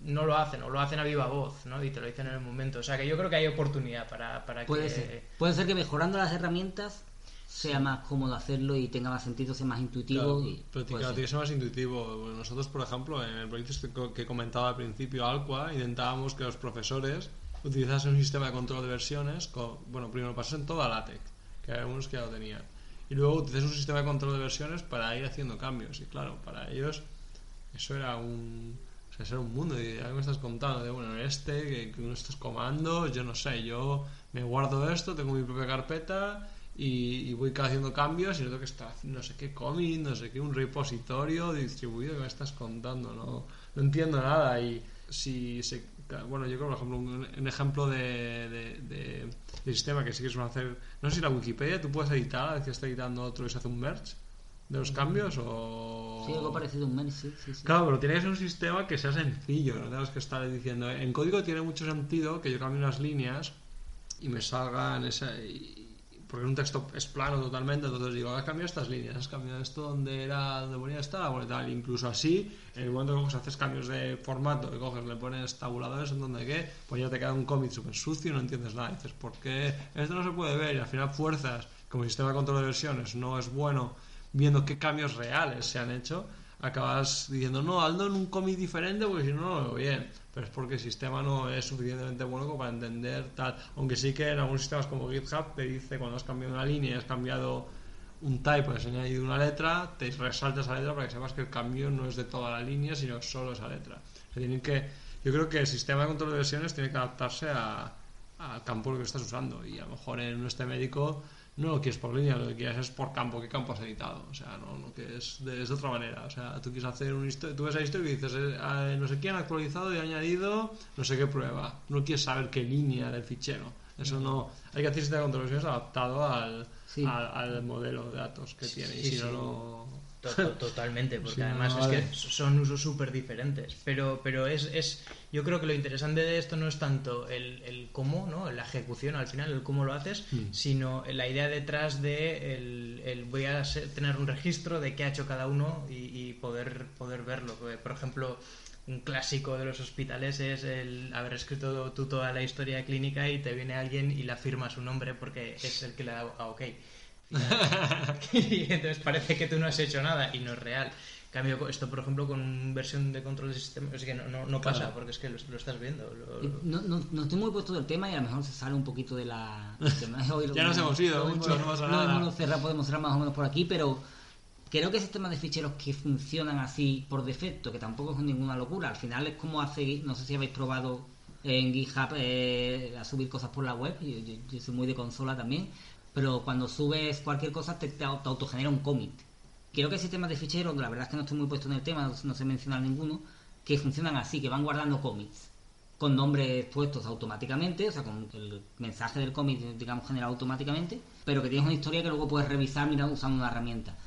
No lo hacen, o lo hacen a viva voz, ¿no? Y te lo dicen en el momento. O sea que yo creo que hay oportunidad para, para
Puede
que...
ser. Puede ser que mejorando las herramientas sea más cómodo hacerlo y tenga más sentido, sea más intuitivo.
Claro,
y
pero claro, tiene que ser más intuitivo. Bueno, Nosotros, por ejemplo, en el proyecto este que comentaba al principio, Alqua, intentábamos que los profesores utilizasen un sistema de control de versiones. Con, bueno, primero pasasen todo a LaTeX, que algunos que ya lo tenían. Y luego utilizasen un sistema de control de versiones para ir haciendo cambios. Y claro, para ellos eso era un... O sea, era un mundo. Y algo me estás contando de, bueno, este, que, uno estos comandos, yo no sé, yo me guardo esto, tengo mi propia carpeta y, y voy haciendo cambios y noto que está no sé qué cómic, no sé qué, un repositorio distribuido que me estás contando, no, no entiendo nada y si se, bueno, yo creo por ejemplo un, un ejemplo de, de, de- de sistema que sí que suelen hacer, no sé si la Wikipedia tú puedes editar, a veces está editando otro y se hace un merge de los cambios o...
Sí, algo parecido a un mail, sí, sí, sí.
Claro, pero tiene que ser un sistema que sea sencillo, no tengas que estar diciendo. En código tiene mucho sentido que yo cambie unas líneas y me salga en esa. y- porque un texto es plano totalmente, entonces digo, has cambiado estas líneas, has cambiado esto donde era donde ponía esta, bueno, tal. Incluso así, en el momento que coges, haces cambios de formato, que coges, le pones tabuladores en donde qué, pues ya te queda un cómic súper sucio y no entiendes nada. Y dices, ¿por qué esto no se puede ver? Y al final fuerzas, como el sistema de control de versiones no es bueno viendo qué cambios reales se han hecho, acabas diciendo, no, hazlo en un cómic diferente porque si no, no lo veo bien. Pero es porque el sistema no es suficientemente bueno como para entender tal. Aunque sí que en algunos sistemas como GitHub te dice cuando has cambiado una línea has cambiado un type, has añadido una letra, te resalta esa letra para que sepas que el cambio no es de toda la línea, sino solo esa letra. Tienen que, yo creo que el sistema de control de versiones tiene que adaptarse al campo que estás usando. Y a lo mejor en este médico no lo quieres por línea, lo que quieres es por campo, qué campo has editado. O sea, no, no que es de, es de otra manera. O sea, tú quieres hacer un tú ves a historia y dices, eh, no sé quién ha actualizado y ha añadido no sé qué prueba. No quieres saber qué línea del fichero. Eso no. Hay que hacer sistema de versiones adaptado al,
Sí.
al, al modelo de datos que tiene. y
sí,
si no,
sí. Totalmente, porque
Sí,
además
no,
es que son usos súper diferentes. Pero, pero es, es, yo creo que lo interesante de esto no es tanto el, el cómo, ¿no? la ejecución al final, el cómo lo haces,
Mm.
sino la idea detrás de el, el voy a se- tener un registro de qué ha hecho cada uno y, y poder, poder verlo. Porque, Por ejemplo, un clásico de los hospitales es el haber escrito tú toda la historia clínica y te viene alguien y la firma su nombre porque es el que le ha dado a OK. y entonces parece que tú no has hecho nada y no es real. Cambio esto, por ejemplo, con versión de control de sistema, es que no, no, no pasa
Claro.
porque es que lo, lo estás viendo. lo-
Y No, no, no estoy muy puesto del tema y a lo mejor se sale un poquito de la... lo-
Ya nos hemos ido
lo
mucho, no pasa
lo
nada.
hemos cerrado, podemos cerrar más o menos por aquí, pero creo que sistemas de ficheros que funcionan así por defecto, que tampoco es ninguna locura, al final es como hace, no sé si habéis probado en GitHub eh, a subir cosas por la web, yo, yo- soy muy de consola también, pero cuando subes cualquier cosa te, te, auto- autogenera un commit. Creo que hay sistemas de ficheros, la verdad es que no estoy muy puesto en el tema, no, no sé mencionar ninguno, que funcionan así, que van guardando commits. con nombres puestos automáticamente, o sea, con el mensaje del cómic, digamos, generado automáticamente, pero que tienes una historia que luego puedes revisar mirando usando una herramienta.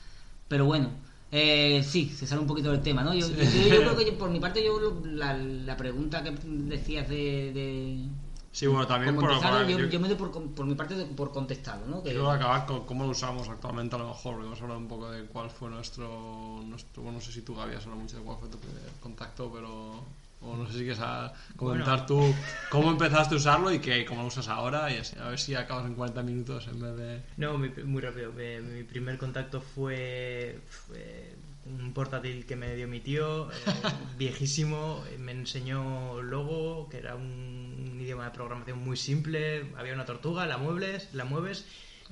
Pero bueno, eh, sí, se sale un poquito del tema, ¿no? Yo, yo- yo creo que por mi parte, yo lo- la, la pregunta que decías de... de
Sí, bueno, también por, por-
yo,
yo-
me doy por, por mi parte de- por contestado, ¿no? Que,
Quiero acabar con cómo lo usamos actualmente a lo mejor, porque hemos hablado un poco de cuál fue nuestro, nuestro bueno, no sé si tú habías hablado mucho de cuál fue tu primer contacto, pero o no sé si quieres a- comentar tú cómo empezaste a usarlo y que, cómo lo usas ahora y así, a ver si acabas en 40 minutos en vez de...
No, mi- muy rápido. Mi, mi primer contacto fue, fue un portátil que me dio mi tío, eh, viejísimo. Me enseñó Logo, que era un, un idioma de programación muy simple. Había una tortuga, la muebles, la mueves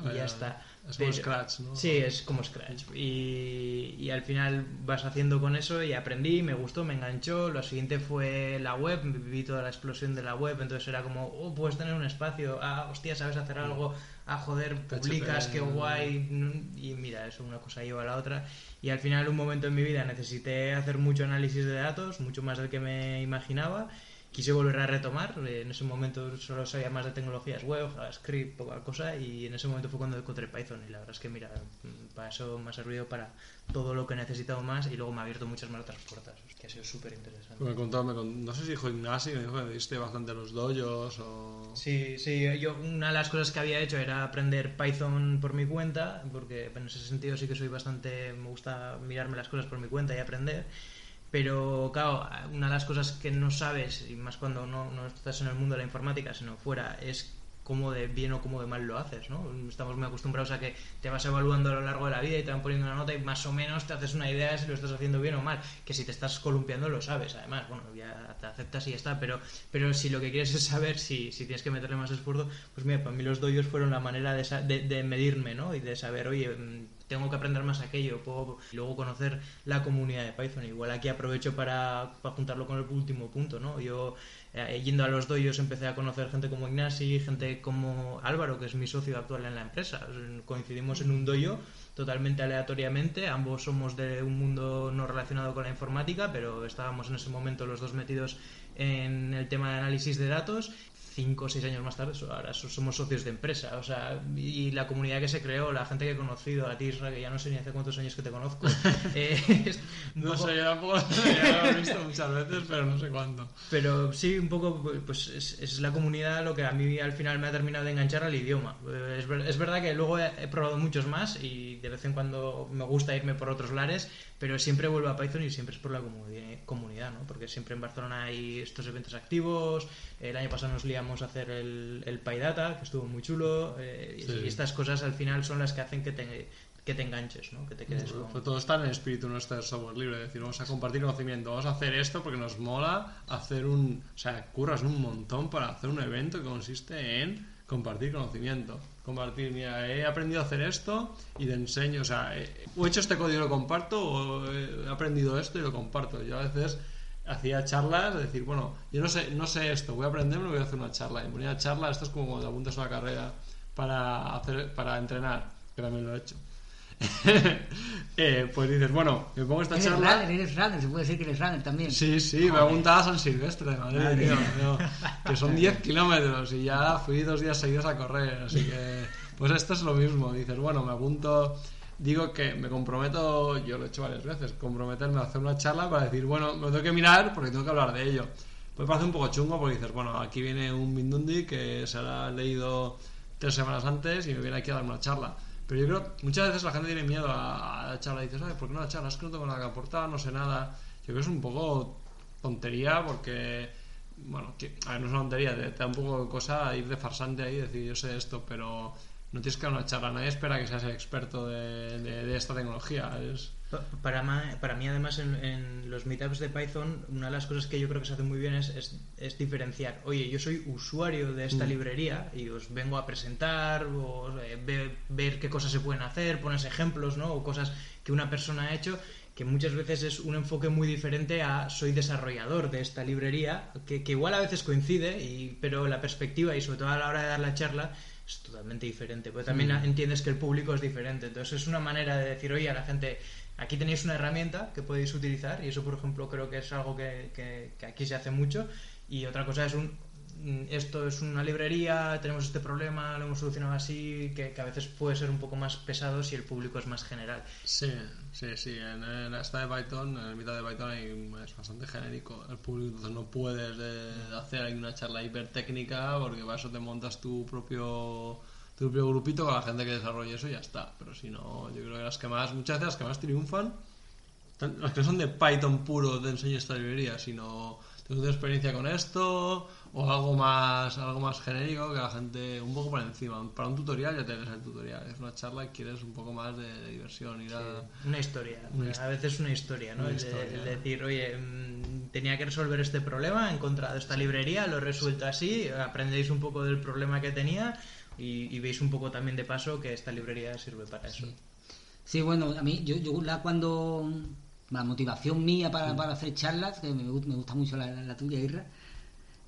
y
Ah,
ya. está.
Es como
Pero-
Scratch, ¿no?
Sí, es como Scratch. Y, y al final vas haciendo con eso y aprendí, me gustó, me enganchó. Lo siguiente fue la web, viví toda la explosión de la web, entonces era como, oh, puedes tener un espacio, ah, hostia, sabes hacer algo, ah, joder, publicas, qué guay. Y mira, eso una cosa lleva a la otra. Y al final, un momento en mi vida necesité hacer mucho análisis de datos, mucho más del que me imaginaba. Quise volver a retomar, eh, en ese momento solo sabía más de tecnologías web, JavaScript, poca cosa, y en ese momento fue cuando encontré Python. Y la verdad es que, mira, mm, para eso me ha servido para todo lo que he necesitado más y luego me ha abierto muchas más otras puertas, que ha sido súper interesante.
Me contó, me con- no sé si dijo Ignasi, me dijo que diste bastante los dojos o...
Sí, sí, yo una de las cosas que había hecho era aprender Python por mi cuenta, porque en ese sentido sí que soy bastante, me gusta mirarme las cosas por mi cuenta y aprender. Pero claro, una de las cosas que no sabes, y más cuando no, no estás en el mundo de la informática, sino fuera, es cómo de bien o cómo de mal lo haces, ¿no? Estamos muy acostumbrados a que te vas evaluando a lo largo de la vida y te van poniendo una nota y más o menos te haces una idea de si lo estás haciendo bien o mal. Que si te estás columpiando lo sabes, además, bueno, ya te aceptas y ya está, pero, pero si lo que quieres es saber si, si tienes que meterle más esfuerzo, pues mira, para mí los doyos fueron la manera de, de, de medirme, ¿no? Y de saber, oye, mm, tengo que aprender más aquello, puedo luego conocer la comunidad de Python. Igual aquí aprovecho para, para juntarlo con el último punto, ¿no? Yo eh, yendo a los doyos empecé a conocer gente como Ignasi, gente como Álvaro, que es mi socio actual en la empresa. Coincidimos en un doyo totalmente aleatoriamente, ambos somos de un mundo no relacionado con la informática, pero estábamos en ese momento los dos metidos en el tema de análisis de datos. Cinco o seis años más tarde, ahora so- somos socios de empresa, o sea, y la comunidad que se creó, la gente que he conocido, a ti, Isra, que ya no sé ni hace cuántos años que te conozco. eh, es
No
poco-
sé, yo tampoco ya lo he visto muchas veces, pero no sé cuánto.
pero sí, un poco, pues es, es la comunidad lo que a mí al final me ha terminado de enganchar al idioma. Eh, Es, es verdad que luego he, he probado muchos más y de vez en cuando me gusta irme por otros lares, pero siempre vuelvo a Python y siempre es por la comuni- comunidad, ¿no? Porque siempre en Barcelona hay estos eventos activos. El año pasado nos liamos a hacer el, el PyData, que estuvo muy chulo. eh, y-
Sí.
Y estas cosas al final son las que hacen que te, que te enganches, ¿no? Que te quedes con...
Pues todo está en el espíritu nuestro de software libre, es decir, vamos a compartir conocimiento, vamos a hacer esto porque nos mola hacer un, o sea, curras un montón para hacer un evento que consiste en compartir conocimiento, compartir, mira, he aprendido a hacer esto y te enseño, o sea, he, o he hecho este código y lo comparto o he aprendido esto y lo comparto. Yo a veces hacía charlas, de decir, bueno, yo no sé, no sé esto, voy a aprenderlo, voy a hacer una charla. Y ponía charla, esto es como cuando te apuntas a una carrera para hacer, para entrenar, que también lo he hecho. Eh, pues dices, bueno, me pongo esta
Eres
charla.
runner, eres runner, se puede decir que eres runner también.
Sí, sí, me apuntaba a San Silvestre de Madrid,
Madre
tío,
mía.
tío, que son 10 kilómetros y ya fui dos días seguidos a correr, así que pues esto es lo mismo, dices, bueno, me apunto, digo que me comprometo, yo lo he hecho varias veces, comprometerme a hacer una charla para decir, bueno, me tengo que mirar porque tengo que hablar de ello. Pues parece un poco chungo porque dices, bueno, aquí viene un Mindundi que se ha leído tres semanas antes y me viene aquí a dar una charla. Pero yo creo muchas veces la gente tiene miedo a, la charla y dices, "Ay, ¿por qué no la charla? Es que no tengo nada que aportar, no sé nada. Yo creo que es un poco tontería porque, bueno, que, a ver, no es una tontería, te, te da un poco cosa ir de farsante ahí y decir, yo sé esto, pero no tienes que dar una charla. Nadie espera que seas el experto de, de- de esta tecnología. Es,
Pa- Para, ma- para mí, además, en, en los meetups de Python, una de las cosas que yo creo que se hace muy bien es, es, es diferenciar. Oye, yo soy usuario de esta
Mm.
librería y os vengo a presentar, o eh, ve- ver qué cosas se pueden hacer, pones ejemplos, ¿no? O cosas que una persona ha hecho, que muchas veces es un enfoque muy diferente a soy desarrollador de esta librería, que, que igual a veces coincide, y, pero la perspectiva y sobre todo a la hora de dar la charla es totalmente diferente. Pero también
Mm.
entiendes que el público es diferente. Entonces es una manera de decir, oye, a la gente, aquí tenéis una herramienta que podéis utilizar y eso, por ejemplo, creo que es algo que, que- que aquí se hace mucho y otra cosa es un esto es una librería, tenemos este problema, lo hemos solucionado así, que, a veces puede ser un poco más pesado si el público es más general.
Sí, sí, sí. En, en esta de Python, en el mitad de Python es bastante genérico el público, entonces no puedes eh, hacer una charla hipertécnica porque para eso te montas tu propio tu propio grupito con la gente que desarrolle eso y ya está. Pero si no, yo creo que las que más, muchas veces las que más triunfan, las que son de Python puro, te enseño esta librería, sino tengo experiencia con esto o algo más algo más genérico que la gente un poco por encima. Para un tutorial ya te lees el tutorial, es una charla y quieres un poco más de, de diversión, ir a...
Una historia,
Una
a veces una historia, ¿no?
Una
El de-
historia.
el decir, oye, mm, tenía que resolver este problema, he encontrado esta librería, lo he resuelto así, aprendéis un poco del problema que tenía y, y veis un poco también de paso que esta librería sirve para eso.
Sí, bueno, a mí, yo, yo la cuando. La motivación mía para, para hacer charlas, que me, me gusta mucho la, la tuya, Irra,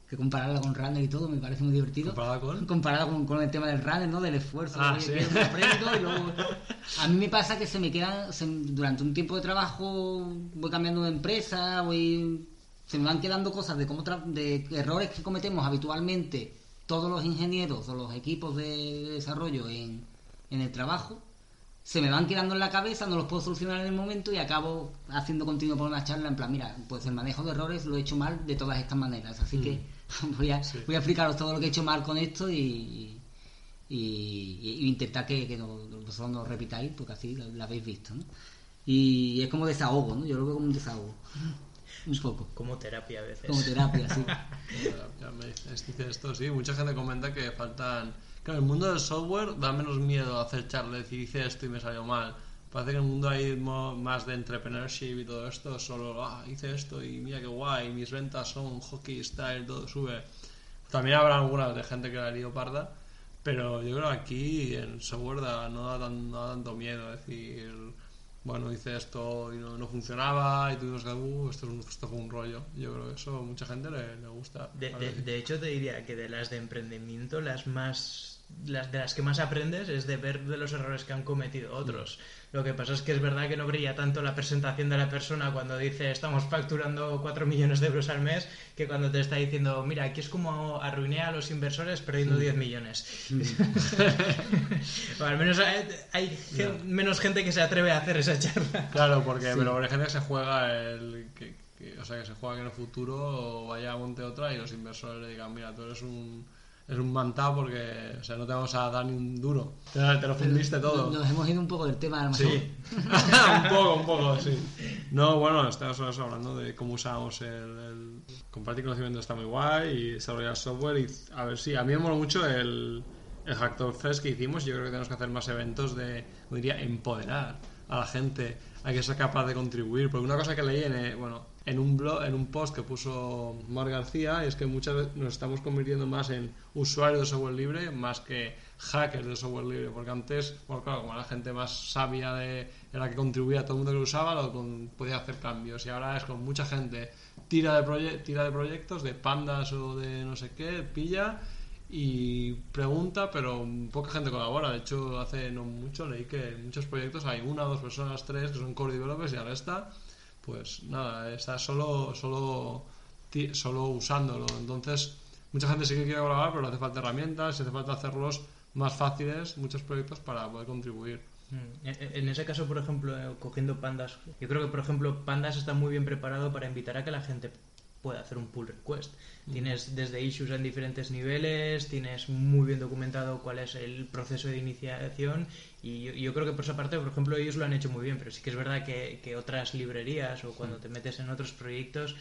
que compararla con Runner y todo, me parece muy divertido.
¿Comparada con?
Comparada con, con el tema del Runner, ¿no? Del esfuerzo,
Ah, sí.
y luego... A mí me pasa que se me quedan, se- durante un tiempo de trabajo, voy cambiando de empresa, voy... Se me van quedando cosas de cómo tra- de errores que cometemos habitualmente todos los ingenieros o los equipos de desarrollo en, en el trabajo se me van quedando en la cabeza, no los puedo solucionar en el momento y acabo haciendo continuo por una charla en plan, mira, pues el manejo de errores lo he hecho mal de todas estas maneras, así que voy a,
Sí.
voy a explicaros todo lo que he hecho mal con esto y, y, y intentar que, que no, vosotros no repitáis porque así lo, habéis visto, ¿no? Y es como desahogo, ¿no? Yo lo veo como un desahogo, un poco,
Como terapia a veces.
como terapia, sí.
Esto, sí. Mucha gente comenta que faltan. Claro, el mundo del software da menos miedo hacer charlas y hice esto y me salió mal. Parece que en el mundo hay más de entrepreneurship y todo esto, solo, ah, hice esto y mira qué guay, mis ventas son hockey style, todo sube. También habrá algunas de gente que la lío parda, pero yo creo que aquí en software no, da tan- no da tanto miedo decir, bueno, hice esto y no, no funcionaba y tuvimos que, uh, esto, es un- esto fue un rollo. Yo creo que eso a mucha gente le, le gusta.
De, de-
sí.
de hecho, te diría que de las de emprendimiento, las más las de las que más aprendes es de ver de los errores que han cometido otros. Lo que pasa es que es verdad que no brilla tanto la presentación de la persona cuando dice estamos facturando 4 millones de euros al mes que cuando te está diciendo, mira, aquí es como arruiné a los inversores perdiendo 10 millones. o al menos hay, menos gente que se atreve a hacer esa charla.
Claro, porque pero hay gente que se juega el que, que- o sea que se juega que en el futuro vaya a monte otra y los inversores le digan mira tú eres un eres un mantá porque o sea no te vamos a dar ni un duro. Te, te lo fundiste todo.
Nos hemos ido un poco del tema, a
sí. un poco un poco sí. No bueno estamos hablando de cómo usamos el, el- compartir conocimiento está muy guay y desarrollar software y a ver si a mí me mola mucho el el Hacktor Fest que hicimos. Yo creo que tenemos que hacer más eventos de diría empoderar a la gente a que sea capaz de contribuir porque una cosa que leí en eh, bueno en un blog en un post que puso Mar García es que muchas veces nos estamos convirtiendo más en usuarios de software libre más que hackers de software libre porque antes bueno claro como la gente más sabia de era que contribuía todo el mundo que lo usaba lo con- podía hacer cambios y ahora es con mucha gente tira de proye- tira de proyectos de pandas o de no sé qué pilla y pregunta, pero poca gente colabora. De hecho, hace no mucho leí que en muchos proyectos hay una, dos personas, tres que son core developers y ahora está, pues nada, está solo, solo, solo usándolo. Entonces, mucha gente sí que quiere colaborar, pero hace falta herramientas, hace falta hacerlos más fáciles, muchos proyectos para poder contribuir.
Mm. En en ese caso, por ejemplo, eh, cogiendo pandas, yo creo que, por ejemplo, pandas está muy bien preparado para invitar a que la gente pueda hacer un pull request. Tienes desde issues en diferentes niveles, tienes muy bien documentado cuál es el proceso de iniciación y yo, yo creo que por esa parte, por ejemplo, ellos lo han hecho muy bien, pero sí que es verdad que, que otras librerías o cuando te metes en otros proyectos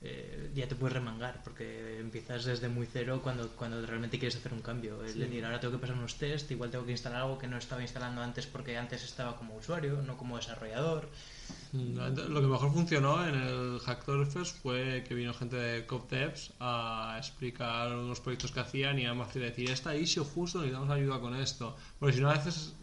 eh, ya te puedes remangar porque empiezas desde muy cero cuando, cuando realmente quieres hacer un cambio. Es decir, ahora tengo que pasar unos test, igual tengo que instalar algo que no estaba instalando antes porque antes estaba como usuario, no como desarrollador.
Mm, Lo que mejor funcionó en el Hacktoberfest fue que vino gente de CopDevs a explicar unos proyectos que hacían y fácil decir, esta issue justo necesitamos ayuda con esto. Porque si no, a veces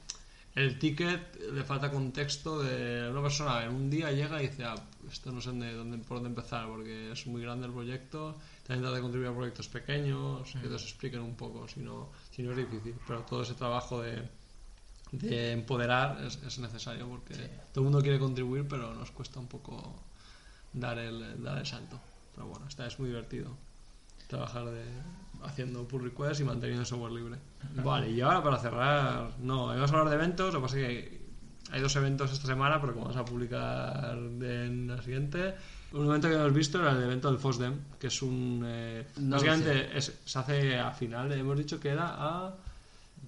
el ticket le falta contexto de una persona en un día llega y dice, ah, esto no sé de dónde, por dónde empezar porque es muy grande el proyecto, también trata de contribuir a proyectos pequeños, que te expliquen un poco, si no, si no es difícil. Pero todo ese trabajo de de empoderar es, es necesario porque todo el mundo quiere contribuir pero nos cuesta un poco dar el, dar el salto. Pero bueno esta es muy divertido trabajar de, haciendo pull requests y manteniendo el software libre. Vale, y ahora para cerrar, no, vamos a hablar de eventos, lo que pasa es que hay dos eventos esta semana, pero como vamos a publicar en la siguiente, un evento que hemos visto era el evento del FOSDEM, que es un... eh,
No
básicamente es- se hace a final, hemos dicho que era a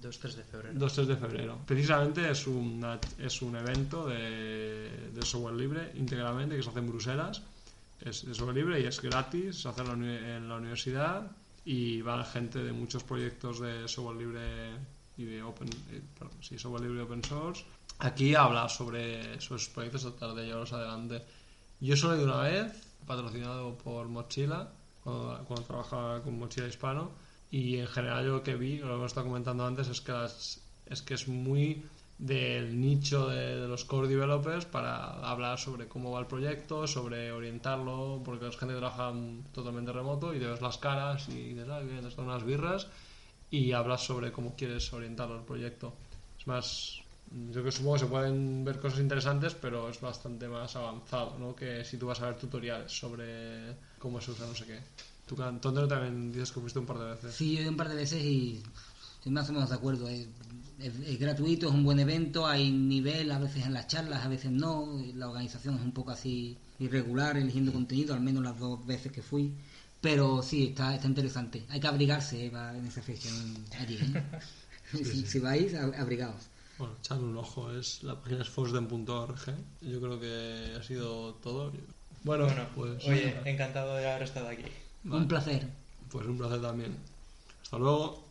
2-3 de febrero.
2-3 de febrero. Precisamente es, una- es un evento de, de software libre íntegramente que se hace en Bruselas. Es de software libre y es gratis, se hace en la, en la universidad y va gente de muchos proyectos de software libre y de open, eh, perdón, sí, software libre open source. Aquí habla sobre sus proyectos, tratar de llevarlos adelante. Yo solo he ido una vez, patrocinado por Mochila, cuando, cuando trabajaba con Mochila Hispano, y en general yo lo que vi, lo que hemos estado comentando antes, es que, es, muy del nicho de, los core developers para hablar sobre cómo va el proyecto, sobre orientarlo, porque la gente trabaja totalmente remoto y te ves las caras y dices, ah, bien, unas birras y hablas sobre cómo quieres orientarlo al proyecto. Es más, yo que supongo que se pueden ver cosas interesantes, pero es bastante más avanzado, ¿no? Que si tú vas a ver tutoriales sobre cómo se usa no sé qué. Tú, Antonio, también dices que fuiste un par de veces.
Sí, yo he ido un par de veces y estoy más o menos de acuerdo. Es, es- es gratuito, es un buen evento, hay nivel a veces en las charlas, a veces no. La organización es un poco así irregular, eligiendo contenido, al menos las dos veces que fui. Pero sí, está, está interesante. Hay que abrigarse eh, en esa fecha en- allí. ¿eh? si, si vais, ab- abrigaos.
Bueno, echadle un ojo, es, la página es fosden.org. Yo creo que ha sido todo. Bueno,
Bueno,
pues,
oye, encantado de haber estado aquí.
Un placer.
Pues un placer también. Hasta luego.